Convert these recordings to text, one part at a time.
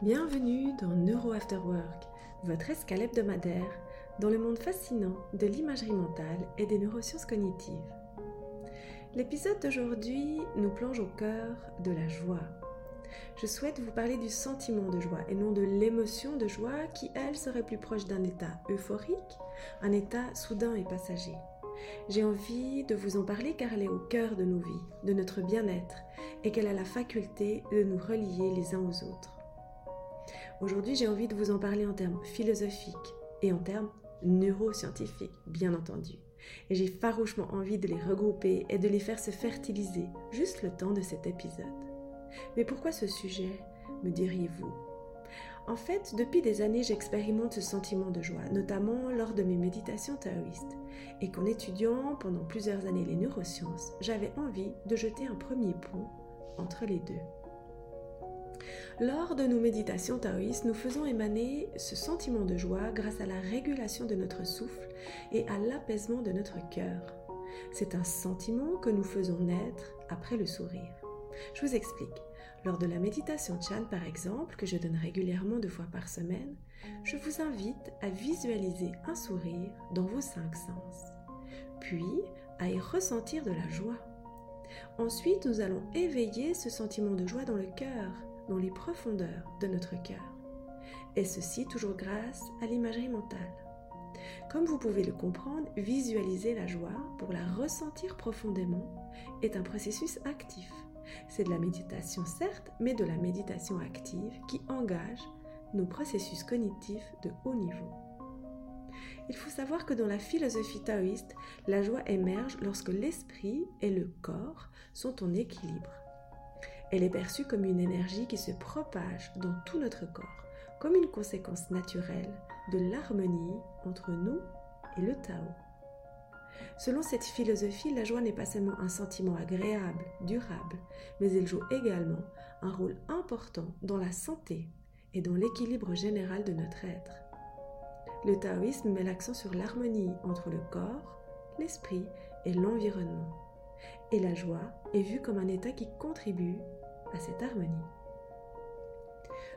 Bienvenue dans Neuro After Work, votre escale hebdomadaire dans le monde fascinant de l'imagerie mentale et des neurosciences cognitives. L'épisode d'aujourd'hui nous plonge au cœur de la joie. Je souhaite vous parler du sentiment de joie et non de l'émotion de joie qui, elle, serait plus proche d'un état euphorique, un état soudain et passager. J'ai envie de vous en parler car elle est au cœur de nos vies, de notre bien-être, et qu'elle a la faculté de nous relier les uns aux autres. Aujourd'hui, j'ai envie de vous en parler en termes philosophiques et en termes neuroscientifiques, bien entendu. Et j'ai farouchement envie de les regrouper et de les faire se fertiliser juste le temps de cet épisode. Mais pourquoi ce sujet, me diriez-vous? En fait, depuis des années, j'expérimente ce sentiment de joie, notamment lors de mes méditations taoïstes, et qu'en étudiant pendant plusieurs années les neurosciences, j'avais envie de jeter un premier pont entre les deux. Lors de nos méditations taoïstes, nous faisons émaner ce sentiment de joie grâce à la régulation de notre souffle et à l'apaisement de notre cœur. C'est un sentiment que nous faisons naître après le sourire. Je vous explique. Lors de la méditation Chan, par exemple, que je donne régulièrement deux fois par semaine, je vous invite à visualiser un sourire dans vos cinq sens, puis à y ressentir de la joie. Ensuite, nous allons éveiller ce sentiment de joie dans le cœur, dans les profondeurs de notre cœur. Et ceci toujours grâce à l'imagerie mentale. Comme vous pouvez le comprendre, visualiser la joie pour la ressentir profondément est un processus actif. C'est de la méditation certes, mais de la méditation active qui engage nos processus cognitifs de haut niveau. Il faut savoir que dans la philosophie taoïste, la joie émerge lorsque l'esprit et le corps sont en équilibre. Elle est perçue comme une énergie qui se propage dans tout notre corps, comme une conséquence naturelle de l'harmonie entre nous et le Tao. Selon cette philosophie, la joie n'est pas seulement un sentiment agréable, durable, mais elle joue également un rôle important dans la santé et dans l'équilibre général de notre être. Le taoïsme met l'accent sur l'harmonie entre le corps, l'esprit et l'environnement. Et la joie est vue comme un état qui contribue à cette harmonie.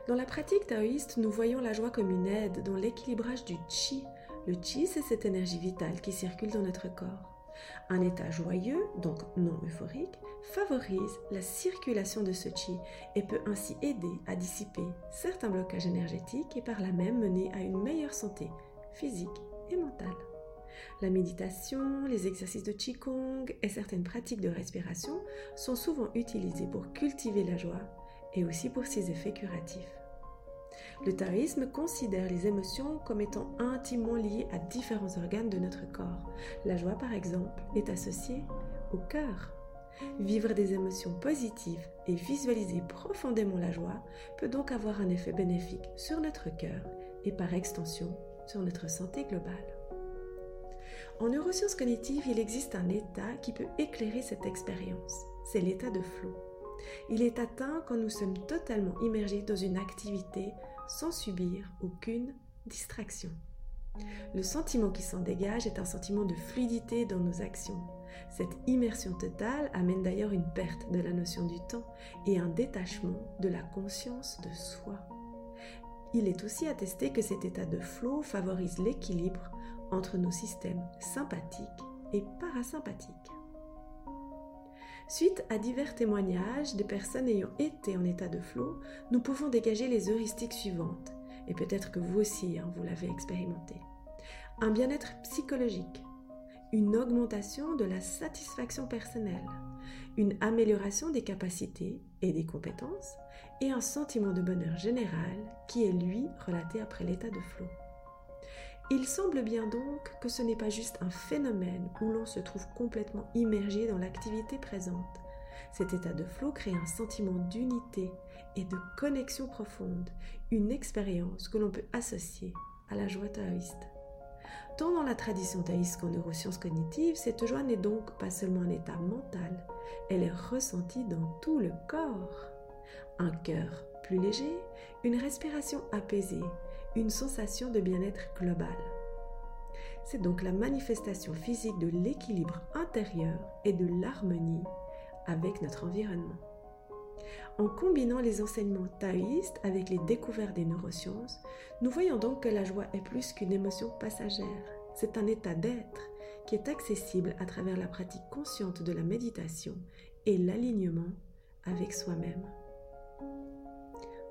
Dans la pratique taoïste, nous voyons la joie comme une aide dans l'équilibrage du chi. Le chi, c'est cette énergie vitale qui circule dans notre corps. Un état joyeux, donc non euphorique, favorise la circulation de ce chi et peut ainsi aider à dissiper certains blocages énergétiques et par là même mener à une meilleure santé physique et mentale. La méditation, les exercices de Qigong et certaines pratiques de respiration sont souvent utilisés pour cultiver la joie et aussi pour ses effets curatifs. Le taoïsme considère les émotions comme étant intimement liées à différents organes de notre corps. La joie, par exemple, est associée au cœur. Vivre des émotions positives et visualiser profondément la joie peut donc avoir un effet bénéfique sur notre cœur et par extension sur notre santé globale. En neurosciences cognitives, il existe un état qui peut éclairer cette expérience. C'est l'état de flow. Il est atteint quand nous sommes totalement immergés dans une activité sans subir aucune distraction. Le sentiment qui s'en dégage est un sentiment de fluidité dans nos actions. Cette immersion totale amène d'ailleurs une perte de la notion du temps et un détachement de la conscience de soi. Il est aussi attesté que cet état de flow favorise l'équilibre entre nos systèmes sympathiques et parasympathiques. Suite à divers témoignages de personnes ayant été en état de flow, nous pouvons dégager les heuristiques suivantes, et peut-être que vous aussi, hein, vous l'avez expérimenté. Un bien-être psychologique, une augmentation de la satisfaction personnelle, une amélioration des capacités et des compétences, et un sentiment de bonheur général qui est lui relaté après l'état de flow. Il semble bien donc que ce n'est pas juste un phénomène où l'on se trouve complètement immergé dans l'activité présente. Cet état de flot crée un sentiment d'unité et de connexion profonde, une expérience que l'on peut associer à la joie taoïste. Tant dans la tradition taoïste qu'en neurosciences cognitives, cette joie n'est donc pas seulement un état mental, elle est ressentie dans tout le corps. Un cœur plus léger, une respiration apaisée, une sensation de bien-être global. C'est donc la manifestation physique de l'équilibre intérieur et de l'harmonie avec notre environnement. En combinant les enseignements taoïstes avec les découvertes des neurosciences, nous voyons donc que la joie est plus qu'une émotion passagère. C'est un état d'être qui est accessible à travers la pratique consciente de la méditation et l'alignement avec soi-même.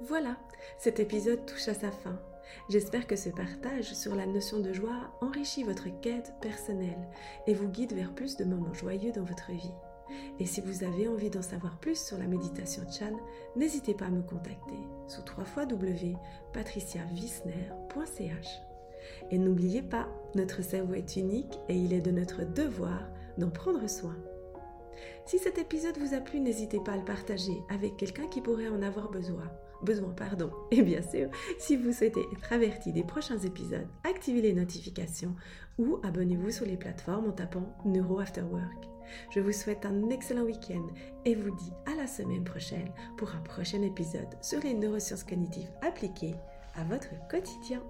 Voilà, cet épisode touche à sa fin. J'espère que ce partage sur la notion de joie enrichit votre quête personnelle et vous guide vers plus de moments joyeux dans votre vie. Et si vous avez envie d'en savoir plus sur la méditation Chan, n'hésitez pas à me contacter sous www.patriciavisner.ch. Et n'oubliez pas, notre cerveau est unique et il est de notre devoir d'en prendre soin. Si cet épisode vous a plu, n'hésitez pas à le partager avec quelqu'un qui pourrait en avoir besoin. Besoin, pardon. Et bien sûr, si vous souhaitez être averti des prochains épisodes, activez les notifications ou abonnez-vous sur les plateformes en tapant Neuro After Work. Je vous souhaite un excellent week-end et vous dis à la semaine prochaine pour un prochain épisode sur les neurosciences cognitives appliquées à votre quotidien.